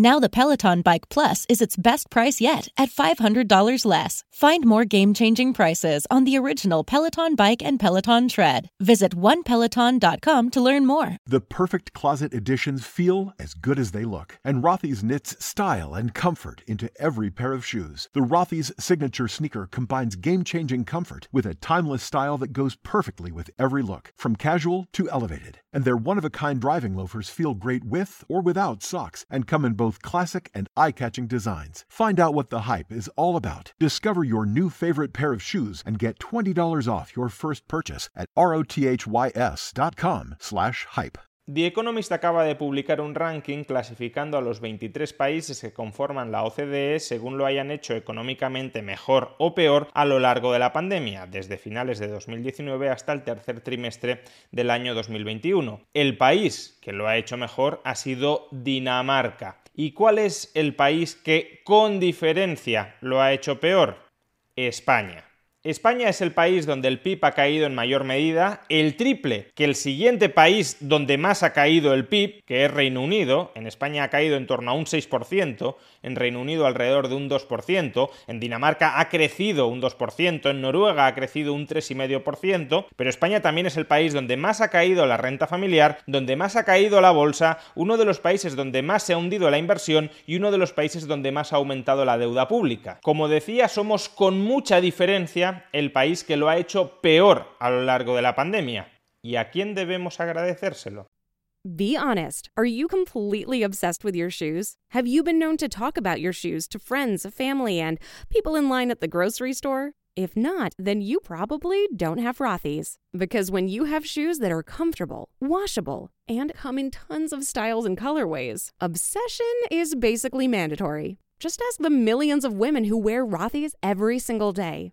Now the Peloton Bike Plus is its best price yet at $500 less. Find more game-changing prices on the original Peloton Bike and Peloton Tread. Visit onepeloton.com to learn more. The perfect closet additions feel as good as they look, and Rothy's knits style and comfort into every pair of shoes. The Rothy's signature sneaker combines game-changing comfort with a timeless style that goes perfectly with every look, from casual to elevated. And their one-of-a-kind driving loafers feel great with or without socks and come in both classic and eye-catching designs. Find out what the hype is all about. Discover your new favorite pair of shoes and get $20 off your first purchase at rothys.com slash hype. The Economist acaba de publicar un ranking clasificando a los 23 países que conforman la OCDE según lo hayan hecho económicamente mejor o peor a lo largo de la pandemia, desde finales de 2019 hasta el tercer trimestre del año 2021. El país que lo ha hecho mejor ha sido Dinamarca. ¿Y cuál es el país que con diferencia lo ha hecho peor? España. España es el país donde el PIB ha caído en mayor medida, el triple que el siguiente país donde más ha caído el PIB, que es Reino Unido. En España ha caído en torno a un 6%, en Reino Unido alrededor de un 2%, en Dinamarca ha crecido un 2%, en Noruega ha crecido un 3,5%, pero España también es el país donde más ha caído la renta familiar, donde más ha caído la bolsa, uno de los países donde más se ha hundido la inversión y uno de los países donde más ha aumentado la deuda pública. Como decía, somos con mucha diferencia el país que lo ha hecho peor a lo largo de la pandemia. ¿Y a quién debemos agradecérselo? Be honest. Are you completely obsessed with your shoes? Have you been known to talk about your shoes to friends, family, and people in line at the grocery store? If not, then you probably don't have Rothy's. Because when you have shoes that are comfortable, washable, and come in tons of styles and colorways, obsession is basically mandatory. Just ask the millions of women who wear Rothy's every single day.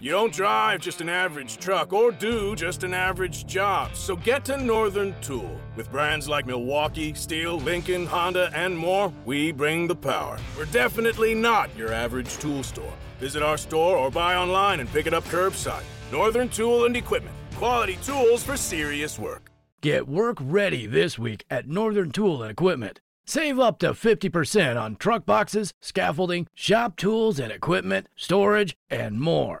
You don't drive just an average truck or do just an average job. So get to Northern Tool. With brands like Milwaukee, Stihl, Lincoln, Honda, and more, we bring the power. We're definitely not your average tool store. Visit our store or buy online and pick it up curbside. Northern Tool and Equipment. Quality tools for serious work. Get work ready this week at Northern Tool and Equipment. Save up to 50% on truck boxes, scaffolding, shop tools and equipment, storage, and more.